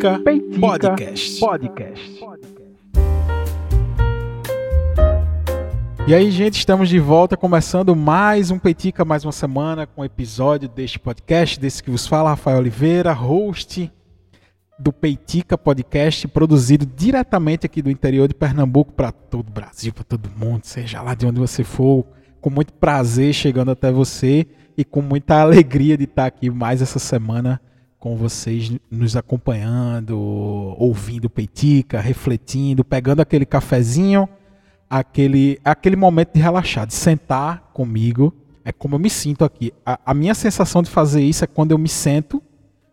Peitica, Peitica Podcast. Podcast. E aí, gente, estamos de volta, começando mais um Peitica, mais uma semana, com um episódio deste podcast, desse que vos fala, Rafael Oliveira, host do Peitica Podcast, produzido diretamente aqui do interior de Pernambuco para todo o Brasil, para todo mundo, seja lá de onde você for, com muito prazer chegando até você e com muita alegria de estar aqui mais essa semana com vocês nos acompanhando, ouvindo Peitica, refletindo, pegando aquele cafezinho, aquele, aquele momento de relaxar, de sentar comigo. É como eu me sinto aqui. A, a minha sensação de fazer isso é quando eu me sento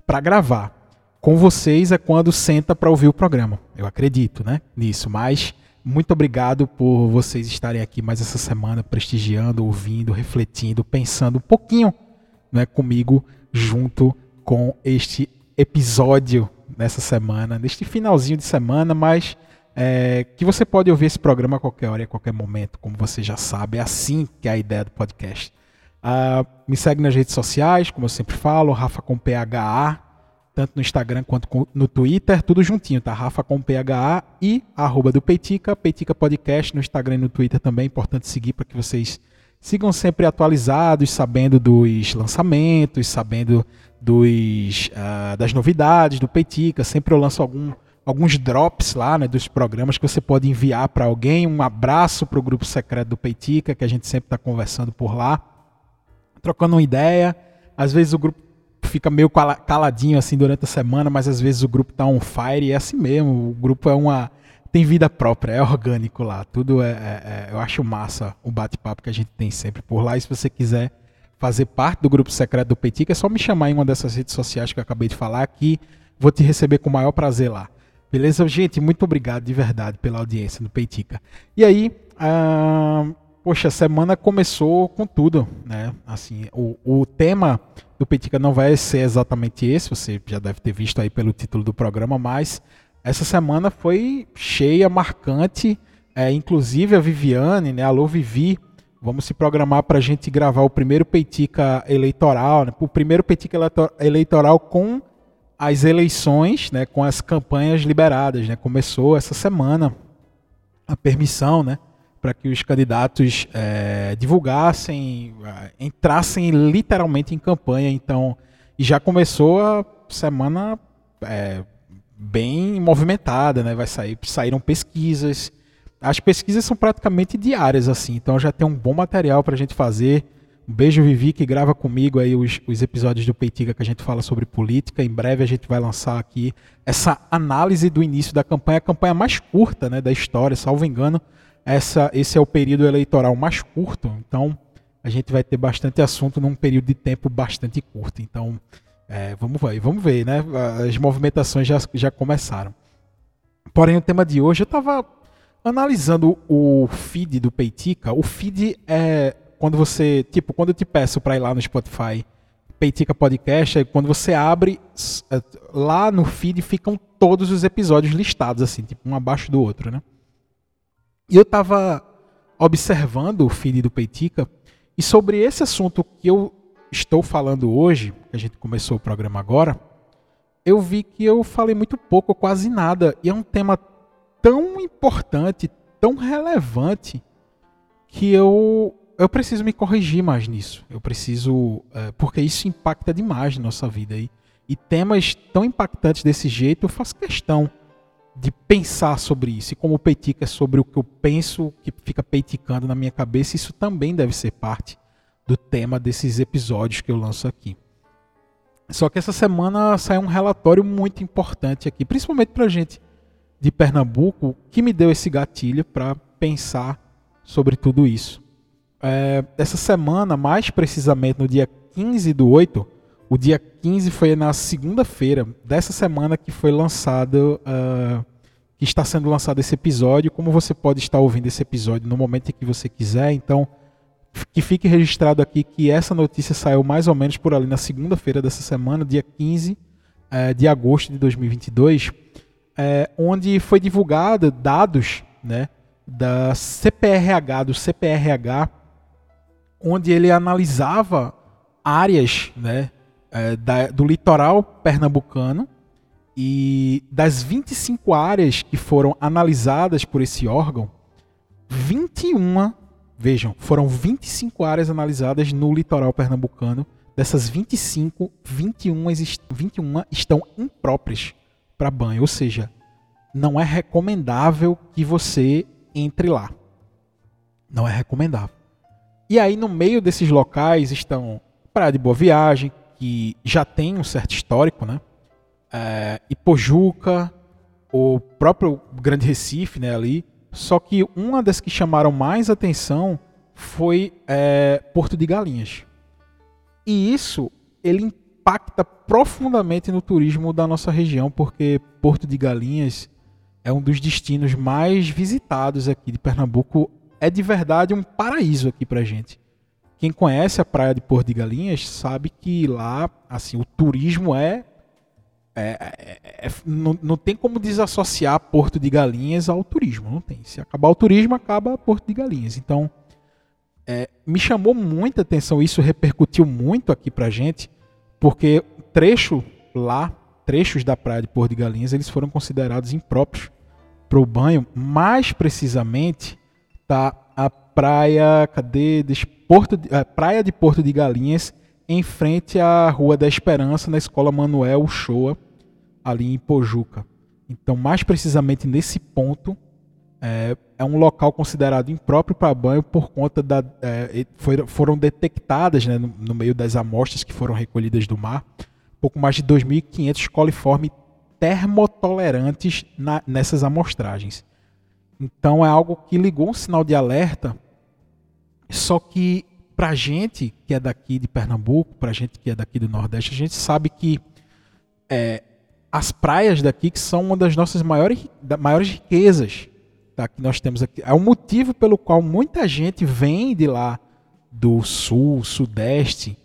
para gravar. Com vocês é quando senta para ouvir o programa. Eu acredito, né, nisso. Mas muito obrigado por vocês estarem aqui mais essa semana prestigiando, ouvindo, refletindo, pensando um pouquinho, né, comigo junto com este episódio nessa semana, neste finalzinho de semana, mas é, que você pode ouvir esse programa a qualquer hora e a qualquer momento, como você já sabe, é assim que é a ideia do podcast. Uh, me segue nas redes sociais, como eu sempre falo, Rafa com PHA, tanto no Instagram quanto no Twitter, tudo juntinho, tá? Rafa com PHA e arroba do Peitica, Peitica Podcast no Instagram e no Twitter também, é importante seguir para que vocês sigam sempre atualizados, sabendo dos lançamentos, sabendo dos, uh, das novidades do Peitica. Sempre eu lanço algum, alguns drops lá né, dos programas que você pode enviar para alguém. Um abraço para o grupo secreto do Peitica, que a gente sempre está conversando por lá, trocando uma ideia. Às vezes o grupo fica meio caladinho assim durante a semana, mas às vezes o grupo está on fire e é assim mesmo. O grupo é uma tem vida própria, é orgânico lá. Tudo é, é, é eu acho massa o bate-papo que a gente tem sempre por lá. E se você quiser fazer parte do grupo secreto do Peitica, é só me chamar em uma dessas redes sociais que eu acabei de falar que vou te receber com o maior prazer lá. Beleza? Gente, muito obrigado de verdade pela audiência no Peitica. E aí, ah, poxa, a semana começou com tudo, né? Assim, o, o tema do Peitica não vai ser exatamente esse, você já deve ter visto aí pelo título do programa, mas essa semana foi cheia, marcante, é, inclusive a Viviane, né? Alô Vivi, Vamos se programar para a gente gravar o primeiro Peitica eleitoral, né? o primeiro Peitica eleitoral com as eleições, né? com as campanhas liberadas. Né? Começou essa semana a permissão né? para que os candidatos é, divulgassem, é, entrassem literalmente em campanha. Então, já começou a semana é, bem movimentada, né? Vai sair, saíram pesquisas as pesquisas são praticamente diárias, assim, então já tem um bom material para a gente fazer. Um beijo, Vivi, que grava comigo aí os, os episódios do Peitiga que a gente fala sobre política. Em breve a gente vai lançar aqui essa análise do início da campanha, a campanha mais curta né, da história, salvo engano. Essa, esse é o período eleitoral mais curto, então a gente vai ter bastante assunto num período de tempo bastante curto. Então, é, vamos ver, vamos ver, né? As movimentações já, já começaram. Porém, o tema de hoje eu estava Analisando o feed do Peitica, o feed é quando você, tipo, quando eu te peço para ir lá no Spotify, Peitica Podcast, quando você abre, é, lá no feed ficam todos os episódios listados, assim, tipo, um abaixo do outro, né? E eu tava observando o feed do Peitica, e sobre esse assunto que eu estou falando hoje, a gente começou o programa agora, eu vi que eu falei muito pouco, quase nada, e é um tema tão importante, tão relevante, que eu, eu preciso me corrigir mais nisso. Eu preciso. É, porque isso impacta demais na nossa vida. E, e temas tão impactantes desse jeito, eu faço questão de pensar sobre isso. E como o Peitica é sobre o que eu penso, que fica peiticando na minha cabeça, isso também deve ser parte do tema desses episódios que eu lanço aqui. Só que essa semana saiu um relatório muito importante aqui, principalmente para gente de Pernambuco que me deu esse gatilho para pensar sobre tudo isso. É, essa semana, mais precisamente no dia 15 do 8, o dia 15 foi na segunda-feira dessa semana que foi lançado, uh, que está sendo lançado esse episódio. Como você pode estar ouvindo esse episódio no momento em que você quiser, então que fique registrado aqui que essa notícia saiu mais ou menos por ali na segunda-feira dessa semana, dia 15 uh, é, de agosto de 2022 é, onde foi divulgado dados né, da CPRH, do CPRH, onde ele analisava áreas né, é, da, do litoral pernambucano E das 25 áreas que foram analisadas por esse órgão, 21, vejam, foram 25 áreas analisadas no litoral pernambucano. Dessas 25, 21, 21 estão impróprias para banho, ou seja, não é recomendável que você entre lá. Não é recomendável. E aí, no meio desses locais estão Praia de Boa Viagem, que já tem um certo histórico, né? É, Ipojuca, o próprio Grande Recife, né, ali. Só que uma das que chamaram mais atenção foi é, Porto de Galinhas. E isso ele impacta profundamente no turismo da nossa região, porque Porto de Galinhas é um dos destinos mais visitados aqui de Pernambuco. É de verdade um paraíso aqui pra gente. Quem conhece a praia de Porto de Galinhas sabe que lá, assim, o turismo é, é, é, é não, não tem como desassociar Porto de Galinhas ao turismo, não tem. Se acabar o turismo, acaba Porto de Galinhas. Então, é, me chamou muita atenção, isso repercutiu muito aqui pra gente, porque trecho lá, trechos da praia de Porto de Galinhas, eles foram considerados impróprios para o banho. Mais precisamente, tá a praia, cadê? Porto, a praia de Porto de Galinhas, em frente à Rua da Esperança, na Escola Manuel Uchoa, ali em Pojuca. Então, mais precisamente nesse ponto, é, é um local considerado impróprio para banho por conta da. É, foi, foram detectadas né, no, no, meio das amostras que foram recolhidas do mar pouco mais de 2.500 coliformes termotolerantes na, nessas amostragens. Então é algo que ligou um sinal de alerta, só que para gente que é daqui de Pernambuco, para gente que é daqui do Nordeste, a gente sabe que é, as praias daqui que são uma das nossas maiores, maiores riquezas tá, que nós temos aqui. É o motivo pelo qual muita gente vem de lá do sul, sudeste,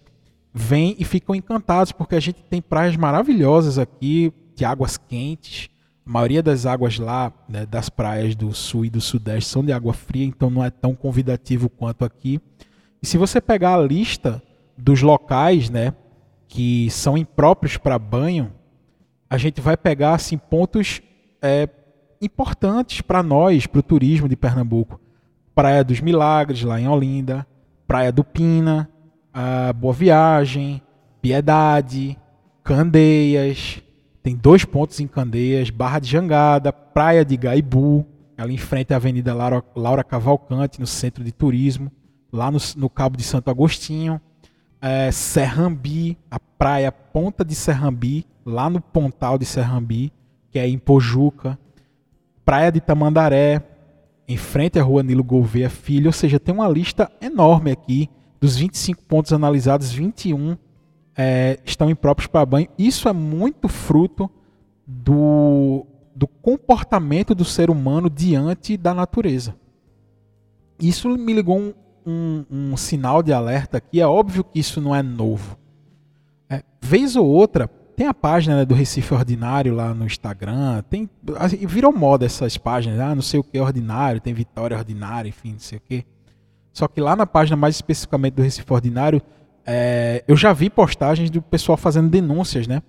vem e ficam encantados porque a gente tem praias maravilhosas aqui, de águas quentes. A maioria das águas lá, né, das praias do sul e do sudeste, são de água fria, então não é tão convidativo quanto aqui. E se você pegar a lista dos locais, né, que são impróprios para banho, a gente vai pegar assim pontos é, importantes para nós, para o turismo de Pernambuco. Praia dos Milagres, lá em Olinda, Praia do Pina, Boa Viagem, Piedade, Candeias, tem dois pontos em Candeias, Barra de Jangada, Praia de Gaibu, ali em frente à Avenida Laura, Laura Cavalcante, no centro de turismo, lá no, no Cabo de Santo Agostinho, é, Serrambi, a praia Ponta de Serrambi, lá no Pontal de Serrambi, que é em Pojuca, Praia de Tamandaré, em frente à Rua Nilo Gouveia Filho, ou seja, tem uma lista enorme aqui dos 25 pontos analisados, 21 é, estão impróprios para banho. Isso é muito fruto do, do comportamento do ser humano diante da natureza. Isso me ligou um, um, um sinal de alerta aqui. É óbvio que isso não é novo. É, vez ou outra, tem a página né, do Recife Ordinário lá no Instagram. Tem, assim, virou moda essas páginas. Ah, não sei o que ordinário, tem Vitória Ordinária, enfim, não sei o que. Só que lá na página, mais especificamente do Recife Ordinário, é, eu já vi postagens do pessoal fazendo denúncias, né?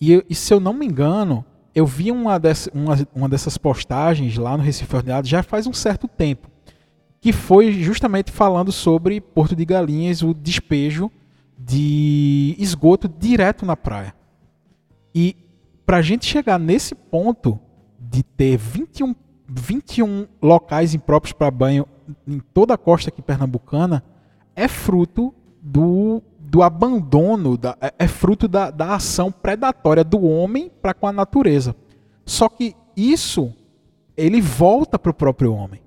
E, e se eu não me engano, eu vi uma, dessa, uma, uma dessas postagens lá no Recife Ordinário já faz um certo tempo, que foi justamente falando sobre Porto de Galinhas, o despejo de esgoto direto na praia. E para a gente chegar nesse ponto de ter 21, 21 locais impróprios para banho em toda a costa aqui pernambucana é fruto do, do abandono, da, é, é fruto da, da ação predatória do homem para com a natureza. Só que isso ele volta para o próprio homem.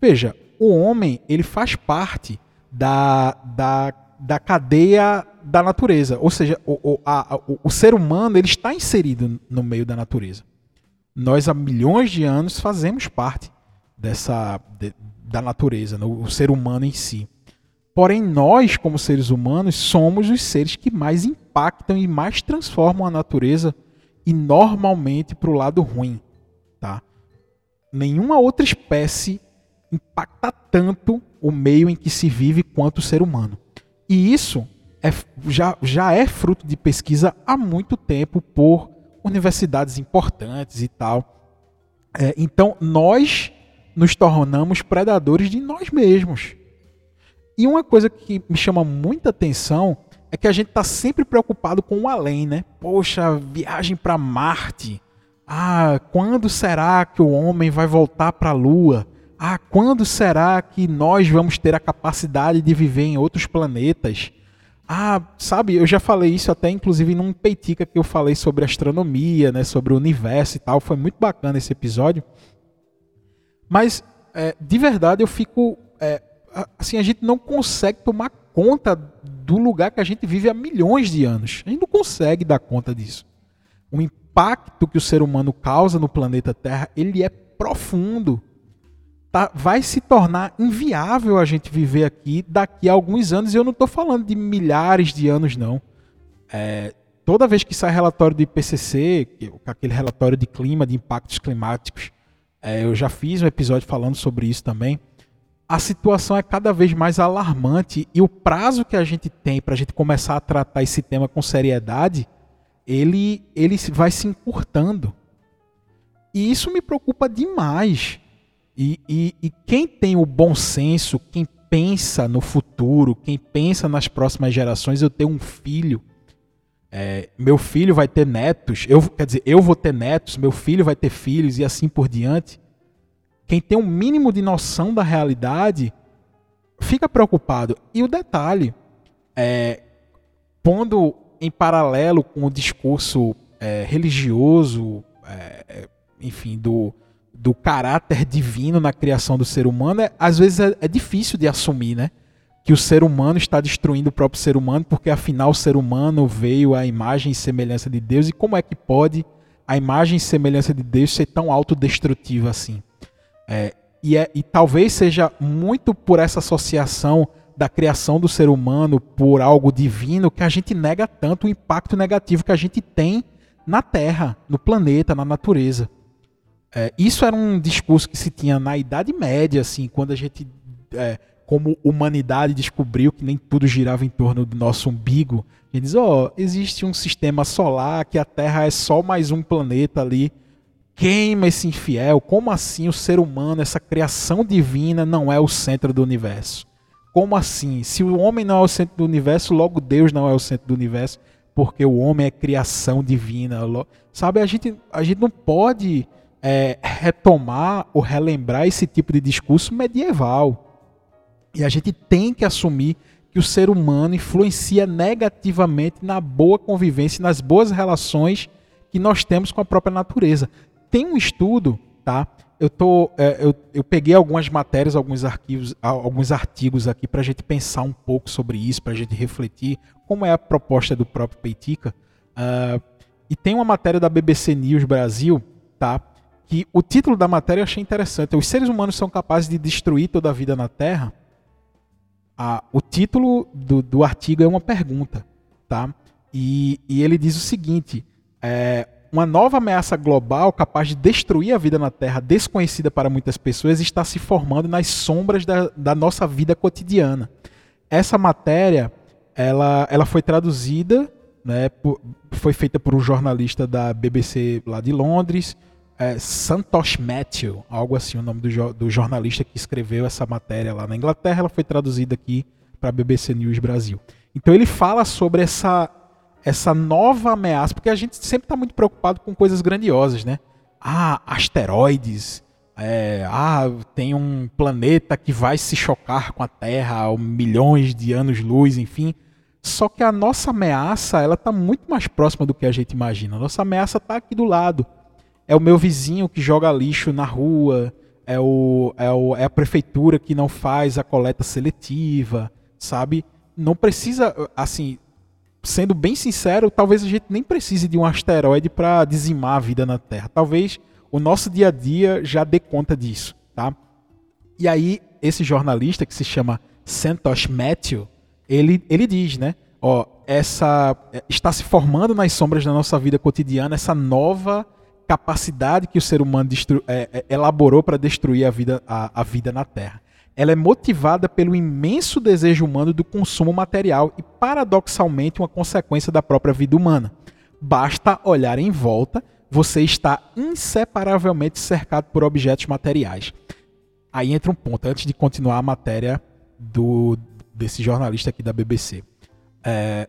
Veja, o homem ele faz parte da, da, da cadeia da natureza, ou seja, o, o, a, o, o ser humano ele está inserido no meio da natureza. Nós há milhões de anos fazemos parte dessa, de, da natureza, no, o ser humano em si. Porém, nós, como seres humanos, somos os seres que mais impactam e mais transformam a natureza e normalmente para o lado ruim. Tá? Nenhuma outra espécie impacta tanto o meio em que se vive quanto o ser humano. E isso é, já, já é fruto de pesquisa há muito tempo por universidades importantes e tal. É, então nós nos tornamos predadores de nós mesmos. E uma coisa que me chama muita atenção é que a gente está sempre preocupado com o além, né? Poxa, viagem para Marte. Ah, quando será que o homem vai voltar para a Lua? Ah, quando será que nós vamos ter a capacidade de viver em outros planetas? Ah, sabe, eu já falei isso até inclusive num peitica que eu falei sobre astronomia, né, sobre o universo e tal. Foi muito bacana esse episódio. Mas, é, de verdade, eu fico. É, assim, a gente não consegue tomar conta do lugar que a gente vive há milhões de anos. A gente não consegue dar conta disso. O impacto que o ser humano causa no planeta Terra, ele é profundo. Tá, vai se tornar inviável a gente viver aqui daqui a alguns anos. E eu não estou falando de milhares de anos, não. É, toda vez que sai relatório do IPCC, aquele relatório de clima, de impactos climáticos, é, eu já fiz um episódio falando sobre isso também. A situação é cada vez mais alarmante e o prazo que a gente tem para a gente começar a tratar esse tema com seriedade, ele, ele vai se encurtando. E isso me preocupa demais. E, e, e quem tem o bom senso, quem pensa no futuro, quem pensa nas próximas gerações, eu tenho um filho é, meu filho vai ter netos, eu, quer dizer, eu vou ter netos, meu filho vai ter filhos e assim por diante. Quem tem um mínimo de noção da realidade fica preocupado. E o detalhe, é, pondo em paralelo com o discurso é, religioso, é, enfim, do, do caráter divino na criação do ser humano, é, às vezes é, é difícil de assumir, né? que o ser humano está destruindo o próprio ser humano, porque afinal o ser humano veio à imagem e semelhança de Deus, e como é que pode a imagem e semelhança de Deus ser tão autodestrutiva assim? É, e, é, e talvez seja muito por essa associação da criação do ser humano por algo divino que a gente nega tanto o impacto negativo que a gente tem na Terra, no planeta, na natureza. É, isso era um discurso que se tinha na Idade Média, assim, quando a gente é, como humanidade descobriu que nem tudo girava em torno do nosso umbigo, ele diz: ó, oh, existe um sistema solar que a Terra é só mais um planeta ali. Queima esse infiel. Como assim o ser humano, essa criação divina, não é o centro do universo? Como assim? Se o homem não é o centro do universo, logo Deus não é o centro do universo, porque o homem é criação divina. Sabe, a gente, a gente não pode é, retomar ou relembrar esse tipo de discurso medieval e a gente tem que assumir que o ser humano influencia negativamente na boa convivência, nas boas relações que nós temos com a própria natureza. Tem um estudo, tá? Eu, tô, é, eu, eu peguei algumas matérias, alguns arquivos, alguns artigos aqui para a gente pensar um pouco sobre isso, para a gente refletir como é a proposta do próprio Peitica. Uh, e tem uma matéria da BBC News Brasil, tá? Que o título da matéria eu achei interessante. Os seres humanos são capazes de destruir toda a vida na Terra? a, o título do, do artigo é uma pergunta, tá? E, e ele diz o seguinte: é, uma nova ameaça global capaz de destruir a vida na Terra, desconhecida para muitas pessoas, está se formando nas sombras da, da nossa vida cotidiana. Essa matéria, ela, ela foi traduzida, né, por, foi feita por um jornalista da BBC lá de Londres, é, Santosh Matthew, algo assim, o nome do, do, jornalista que escreveu essa matéria lá na Inglaterra, ela foi traduzida aqui para a BBC News Brasil. Então ele fala sobre essa, essa nova ameaça, porque a gente sempre está muito preocupado com coisas grandiosas, né? Ah, asteroides, é, ah, tem um planeta que vai se chocar com a Terra milhões de anos-luz, enfim. Só que a nossa ameaça, ela está muito mais próxima do que a gente imagina. A nossa ameaça está aqui do lado é o meu vizinho que joga lixo na rua, é, o, é, o, é a prefeitura que não faz a coleta seletiva, sabe? Não precisa, assim, sendo bem sincero, talvez a gente nem precise de um asteroide para dizimar a vida na Terra. Talvez o nosso dia a dia já dê conta disso, tá? E aí, esse jornalista que se chama Santosh Matthew, ele, ele diz, né? Ó, essa está se formando nas sombras da nossa vida cotidiana essa nova capacidade que o ser humano é, é, elaborou para destruir a vida, a, a vida na Terra. Ela é motivada pelo imenso desejo humano do consumo material e, paradoxalmente, uma consequência da própria vida humana. Basta olhar em volta, você está inseparavelmente cercado por objetos materiais. Aí entra um ponto, antes de continuar a matéria do, desse jornalista aqui da BBC. É,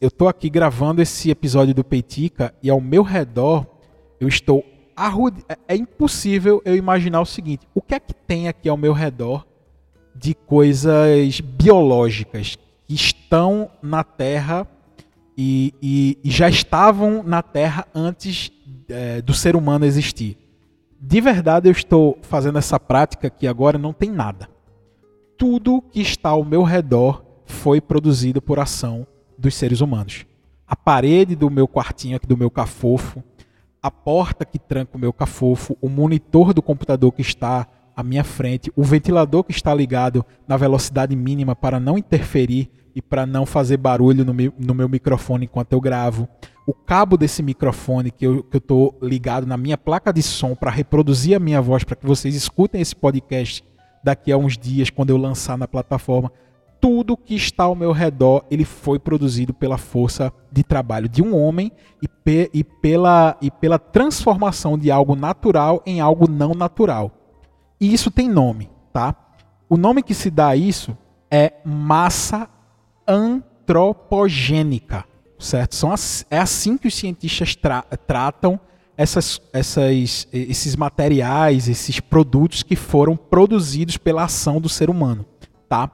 eu estou aqui gravando esse episódio do Peitica e ao meu redor eu estou. É, é impossível eu imaginar o seguinte: o que é que tem aqui ao meu redor de coisas biológicas que estão na Terra e, e, e já estavam na Terra antes é, do ser humano existir? De verdade, eu estou fazendo essa prática que agora não tem nada. Tudo que está ao meu redor foi produzido por ação dos seres humanos. A parede do meu quartinho aqui do meu cafofo, a porta que tranca o meu cafofo, o monitor do computador que está à minha frente, o ventilador que está ligado na velocidade mínima para não interferir e para não fazer barulho no meu, no meu microfone enquanto eu gravo, o cabo desse microfone que eu estou ligado na minha placa de som para reproduzir a minha voz, para que vocês escutem esse podcast daqui a uns dias, quando eu lançar na plataforma tudo que está ao meu redor ele foi produzido pela força de trabalho de um homem e, pe e, pela, e pela transformação de algo natural em algo não natural. E isso tem nome, tá? O nome que se dá a isso é massa antropogênica, certo? São as, é assim que os cientistas tra tratam essas, essas, esses materiais, esses produtos que foram produzidos pela ação do ser humano, tá?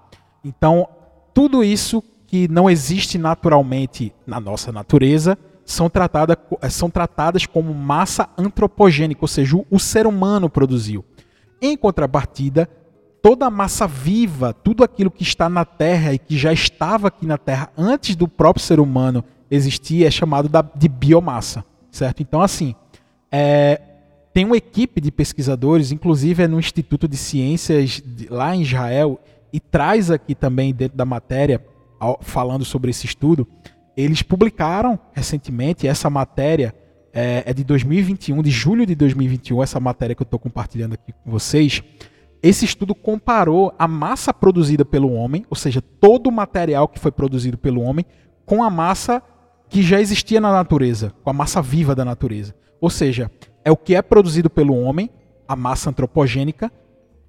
Então, tudo isso que não existe naturalmente na nossa natureza são, tratada, são tratadas como massa antropogênica, ou seja, o, o ser humano produziu. Em contrapartida, toda a massa viva, tudo aquilo que está na Terra e que já estava aqui na Terra antes do próprio ser humano existir, é chamado de biomassa, certo? Então, assim, é, tem uma equipe de pesquisadores, inclusive é no Instituto de Ciências de, lá em Israel, e traz aqui também dentro da matéria, falando sobre esse estudo, eles publicaram recentemente essa matéria, é, é de 2021, de julho de 2021, essa matéria que eu estou compartilhando aqui com vocês. Esse estudo comparou a massa produzida pelo homem, ou seja, todo o material que foi produzido pelo homem, com a massa que já existia na natureza, com a massa viva da natureza. Ou seja, é o que é produzido pelo homem, a massa antropogênica,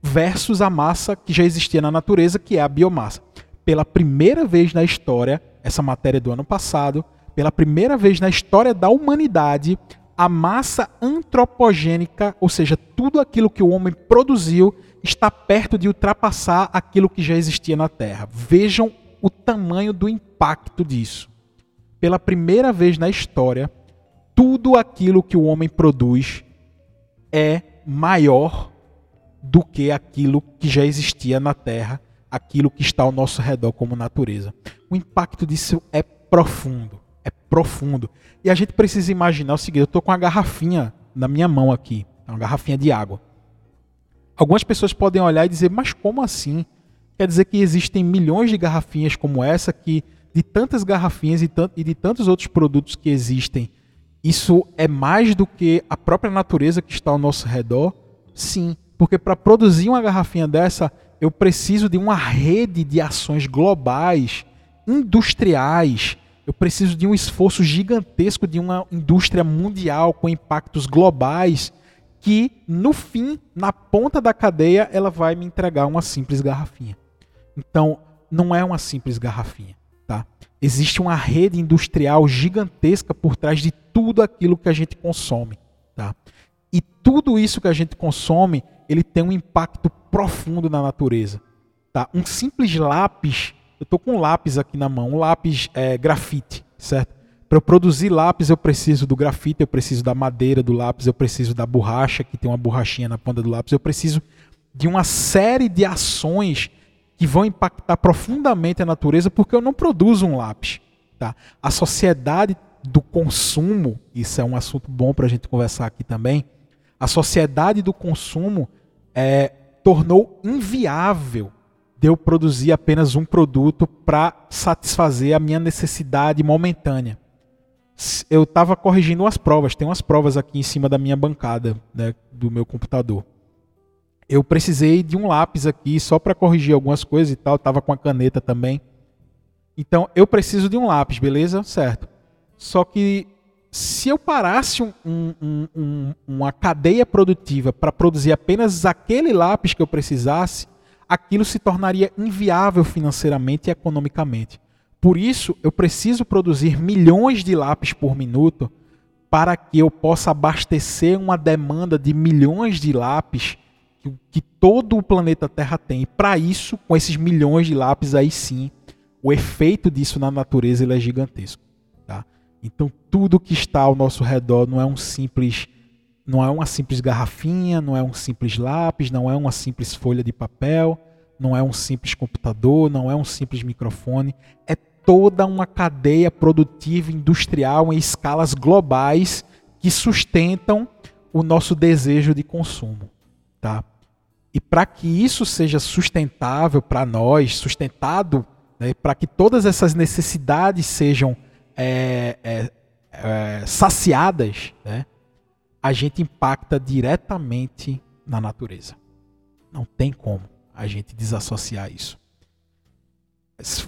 versus a massa que já existia na natureza, que é a biomassa. Pela primeira vez na história, essa matéria do ano passado, pela primeira vez na história da humanidade, a massa antropogênica, ou seja, tudo aquilo que o homem produziu, está perto de ultrapassar aquilo que já existia na Terra. Vejam o tamanho do impacto disso. Pela primeira vez na história, tudo aquilo que o homem produz é maior do que aquilo que já existia na Terra, aquilo que está ao nosso redor como natureza. O impacto disso é profundo, é profundo. E a gente precisa imaginar o seguinte: eu estou com uma garrafinha na minha mão aqui, uma garrafinha de água. Algumas pessoas podem olhar e dizer, mas como assim? Quer dizer que existem milhões de garrafinhas como essa, que de tantas garrafinhas e de tantos outros produtos que existem, isso é mais do que a própria natureza que está ao nosso redor? Sim, porque para produzir uma garrafinha dessa, eu preciso de uma rede de ações globais, industriais. Eu preciso de um esforço gigantesco de uma indústria mundial com impactos globais que, no fim, na ponta da cadeia, ela vai me entregar uma simples garrafinha. Então, não é uma simples garrafinha, tá? Existe uma rede industrial gigantesca por trás de tudo aquilo que a gente consome, tá? E tudo isso que a gente consome ele tem um impacto profundo na natureza. Tá? Um simples lápis, eu estou com um lápis aqui na mão, um lápis é, grafite, certo? Para eu produzir lápis, eu preciso do grafite, eu preciso da madeira do lápis, eu preciso da borracha, que tem uma borrachinha na ponta do lápis, eu preciso de uma série de ações que vão impactar profundamente a natureza, porque eu não produzo um lápis. Tá? A sociedade do consumo, isso é um assunto bom para a gente conversar aqui também, a sociedade do consumo é, tornou inviável de eu produzir apenas um produto para satisfazer a minha necessidade momentânea. Eu estava corrigindo umas provas, tem umas provas aqui em cima da minha bancada né, do meu computador. Eu precisei de um lápis aqui só para corrigir algumas coisas e tal, estava com a caneta também. Então eu preciso de um lápis, beleza? Certo. Só que se eu parasse um, um, um, uma cadeia produtiva para produzir apenas aquele lápis que eu precisasse, aquilo se tornaria inviável financeiramente e economicamente. Por isso, eu preciso produzir milhões de lápis por minuto para que eu possa abastecer uma demanda de milhões de lápis que, que todo o planeta Terra tem. E para isso, com esses milhões de lápis, aí sim, o efeito disso na natureza é gigantesco. Tá? Então tudo que está ao nosso redor não é um simples não é uma simples garrafinha, não é um simples lápis, não é uma simples folha de papel, não é um simples computador, não é um simples microfone, é toda uma cadeia produtiva industrial em escalas globais que sustentam o nosso desejo de consumo, tá? E para que isso seja sustentável para nós, sustentado, né, para que todas essas necessidades sejam é, é, é, saciadas, né, a gente impacta diretamente na natureza. Não tem como a gente desassociar isso.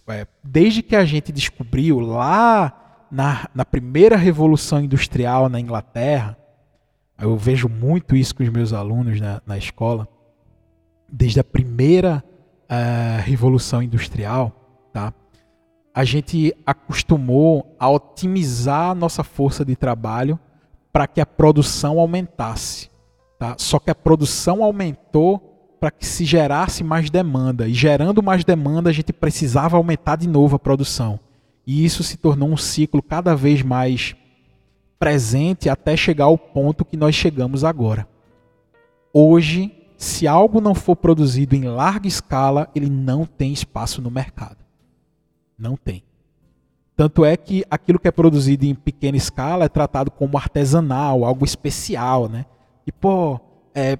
É, desde que a gente descobriu lá na, na primeira revolução industrial na Inglaterra, eu vejo muito isso com os meus alunos na, na escola, desde a primeira uh, revolução industrial? A gente acostumou a otimizar a nossa força de trabalho para que a produção aumentasse. Tá? Só que a produção aumentou para que se gerasse mais demanda. E gerando mais demanda, a gente precisava aumentar de novo a produção. E isso se tornou um ciclo cada vez mais presente até chegar ao ponto que nós chegamos agora. Hoje, se algo não for produzido em larga escala, ele não tem espaço no mercado. Não tem. Tanto é que aquilo que é produzido em pequena escala é tratado como artesanal, algo especial, né? E, pô, é,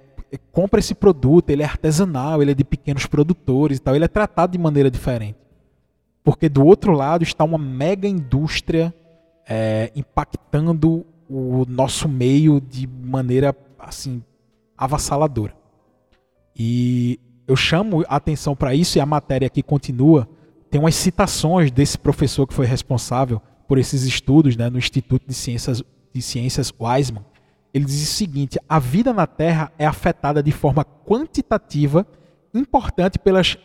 compra esse produto, ele é artesanal, ele é de pequenos produtores e tal, ele é tratado de maneira diferente. Porque do outro lado está uma mega indústria é, impactando o nosso meio de maneira assim avassaladora. E eu chamo a atenção para isso e a matéria aqui continua tem umas citações desse professor que foi responsável por esses estudos né, no Instituto de Ciências, de Ciências Weizmann. Ele diz o seguinte: a vida na Terra é afetada de forma quantitativa importante pelas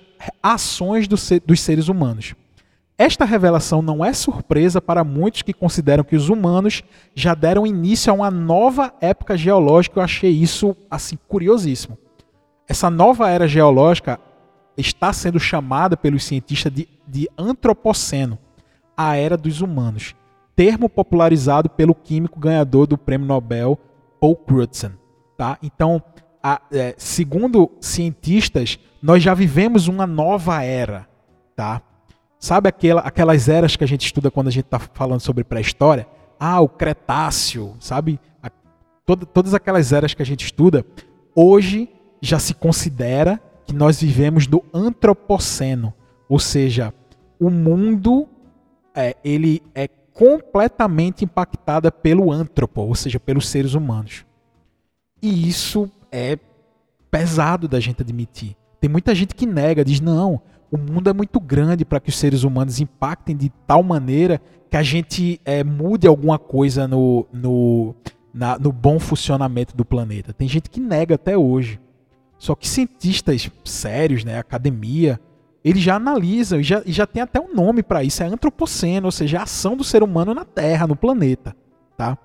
ações do ser, dos seres humanos. Esta revelação não é surpresa para muitos que consideram que os humanos já deram início a uma nova época geológica. Eu achei isso assim curiosíssimo. Essa nova era geológica está sendo chamada pelos cientistas de, de antropoceno, a era dos humanos, termo popularizado pelo químico ganhador do prêmio Nobel Paul Crutzen. Tá? Então, a, é, segundo cientistas, nós já vivemos uma nova era. Tá? Sabe aquela, aquelas eras que a gente estuda quando a gente está falando sobre pré-história? Ah, o Cretáceo, sabe? A, toda, todas aquelas eras que a gente estuda, hoje já se considera que nós vivemos do antropoceno, ou seja, o mundo é, ele é completamente impactado pelo antropo, ou seja, pelos seres humanos. E isso é pesado da gente admitir. Tem muita gente que nega, diz não, o mundo é muito grande para que os seres humanos impactem de tal maneira que a gente é, mude alguma coisa no, no, na, no bom funcionamento do planeta. Tem gente que nega até hoje. Só que cientistas sérios, né, academia, eles já analisam e já, e já tem até um nome para isso, é antropoceno, ou seja, a ação do ser humano na Terra, no planeta, tá?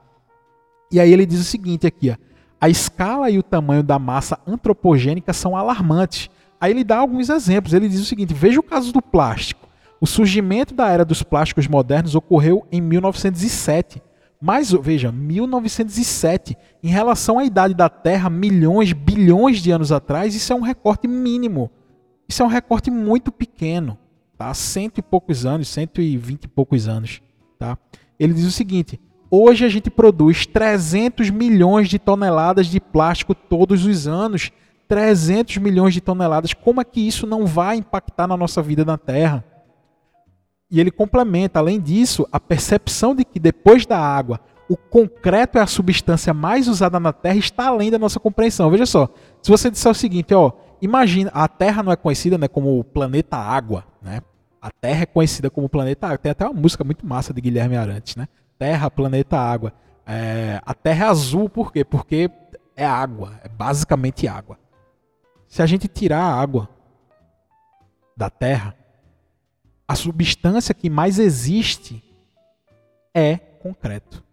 E aí ele diz o seguinte aqui, ó, a escala e o tamanho da massa antropogênica são alarmantes. Aí ele dá alguns exemplos. Ele diz o seguinte: veja o caso do plástico. O surgimento da era dos plásticos modernos ocorreu em 1907. Mas veja, 1907, em relação à idade da Terra, milhões, bilhões de anos atrás, isso é um recorte mínimo. Isso é um recorte muito pequeno, tá? Cento e poucos anos, cento e vinte e poucos anos, tá? Ele diz o seguinte: hoje a gente produz 300 milhões de toneladas de plástico todos os anos. 300 milhões de toneladas. Como é que isso não vai impactar na nossa vida na Terra? E ele complementa, além disso, a percepção de que depois da água, o concreto é a substância mais usada na Terra está além da nossa compreensão. Veja só, se você disser o seguinte, ó, imagina, a Terra não é conhecida né, como o planeta água, né? A Terra é conhecida como planeta água. Tem até uma música muito massa de Guilherme Arantes, né? Terra, planeta água. é, a Terra é azul por quê? Porque é água, é basicamente água. Se a gente tirar a água da Terra, a substância que mais existe é concreto.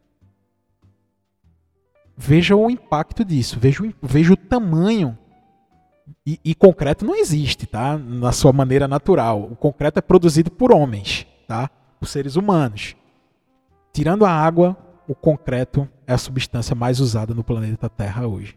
Veja o impacto disso, veja o, veja o tamanho. E, e, concreto não existe, tá? Na sua maneira natural. O concreto é produzido por homens, tá? Por seres humanos. Tirando a água, o concreto é a substância mais usada no planeta Terra hoje.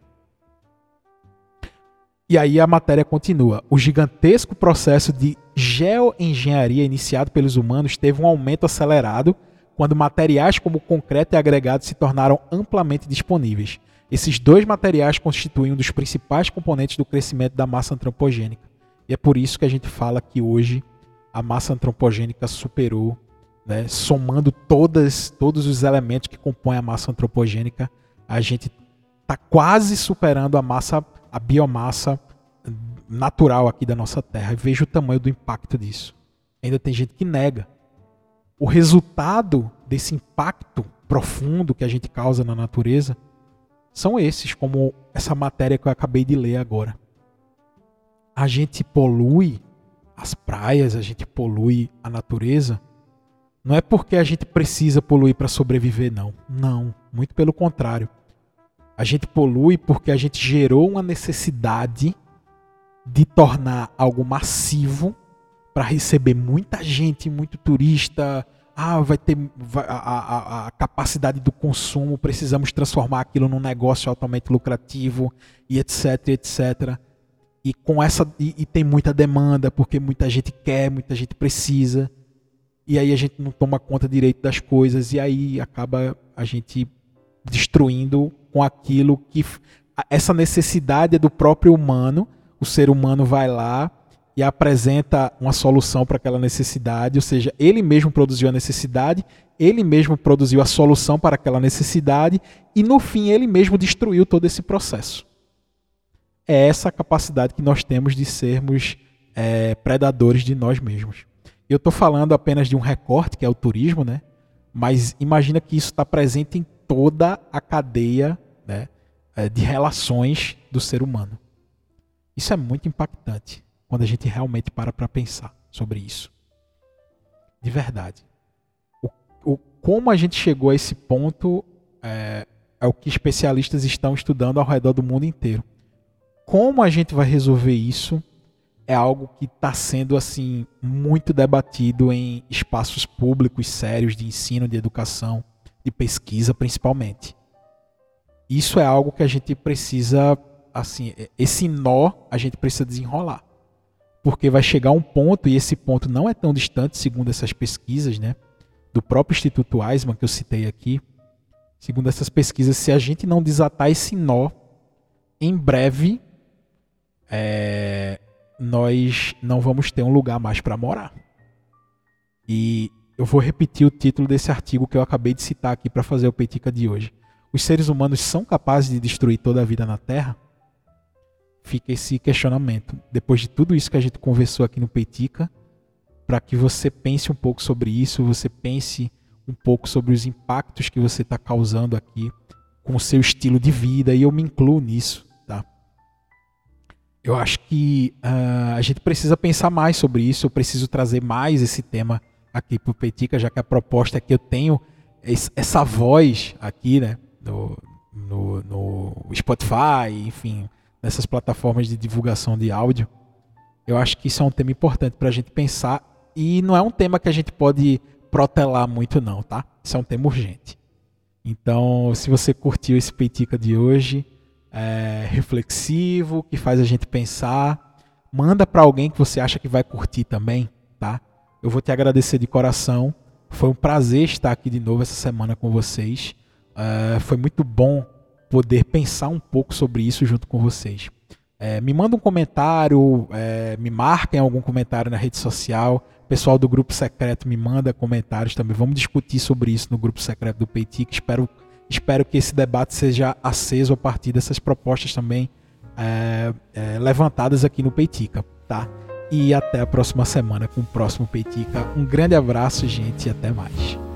E aí a matéria continua. O gigantesco processo de geoengenharia iniciado pelos humanos teve um aumento acelerado quando materiais como concreto e agregado se tornaram amplamente disponíveis. Esses dois materiais constituem um dos principais componentes do crescimento da massa antropogênica. E é por isso que a gente fala que hoje a massa antropogênica superou, né, somando todas, todos os elementos que compõem a massa antropogênica, a gente está quase superando a massa a biomassa natural aqui da nossa Terra. E veja o tamanho do impacto disso. Ainda tem gente que nega. O resultado desse impacto profundo que a gente causa na natureza são esses, como essa matéria que eu acabei de ler agora. A gente polui as praias, a gente polui a natureza. Não é porque a gente precisa poluir para sobreviver, não. Não, muito pelo contrário. A gente polui porque a gente gerou uma necessidade de tornar algo massivo para receber muita gente, muito turista. Ah, vai ter vai, a, a, a, capacidade do consumo, precisamos transformar aquilo num negócio altamente lucrativo e etc, etc. E com essa e, e tem muita demanda porque muita gente quer, muita gente precisa. E aí a gente não toma conta direito das coisas e aí acaba a gente destruindo com aquilo que essa necessidade é do próprio humano. O ser humano vai lá e apresenta uma solução para aquela necessidade, ou seja, ele mesmo produziu a necessidade, ele mesmo produziu a solução para aquela necessidade e no fim ele mesmo destruiu todo esse processo. É essa a capacidade que nós temos de sermos é, predadores de nós mesmos. Eu estou falando apenas de um recorte que é o turismo, né? Mas imagina que isso está presente em toda a cadeia é, de relações do ser humano. Isso é muito impactante quando a gente realmente para para pensar sobre isso. De verdade. O, o, como a gente chegou a esse ponto é, é o que especialistas estão estudando ao redor do mundo inteiro. Como a gente vai resolver isso é algo que está sendo assim muito debatido em espaços públicos sérios de ensino, de educação de pesquisa principalmente. Isso é algo que a gente precisa, assim, esse nó a gente precisa desenrolar. Porque vai chegar um ponto, e esse ponto não é tão distante, segundo essas pesquisas, né? Do próprio Instituto Eisman, que eu citei aqui. Segundo essas pesquisas, se a gente não desatar esse nó, em breve, é, nós não vamos ter um lugar mais para morar. E eu vou repetir o título desse artigo que eu acabei de citar aqui para fazer o Peitica de hoje. Os seres humanos são capazes de destruir toda a vida na Terra? Fica esse questionamento. Depois de tudo isso que a gente conversou aqui no Peitica, para que você pense um pouco sobre isso, você pense um pouco sobre os impactos que você está causando aqui com o seu estilo de vida, e eu me incluo nisso, tá? Eu acho que uh, a gente precisa pensar mais sobre isso, eu preciso trazer mais esse tema aqui para o Petica, já que a proposta é que eu tenho essa voz aqui, né, no, no, no Spotify, enfim, nessas plataformas de divulgação de áudio. Eu acho que isso é um tema importante para a gente pensar e não é um tema que a gente pode protelar muito não, tá? Isso é um tema urgente. Então, se você curtiu esse Peitica de hoje, é reflexivo, que faz a gente pensar, manda para alguém que você acha que vai curtir também, tá? Eu vou te agradecer de coração. Foi um prazer estar aqui de novo essa semana com vocês. Uh, foi muito bom poder pensar um pouco sobre isso junto com vocês. É, me manda um comentário, é, me marca em algum comentário na rede social. O pessoal do grupo secreto me manda comentários também. Vamos discutir sobre isso no grupo secreto do Peitic. Espero, espero que esse debate seja aceso a partir dessas propostas também é, é levantadas aqui no Peitica, tá? e até a próxima semana com o próximo Peitica. Um grande abraço, gente, e até mais.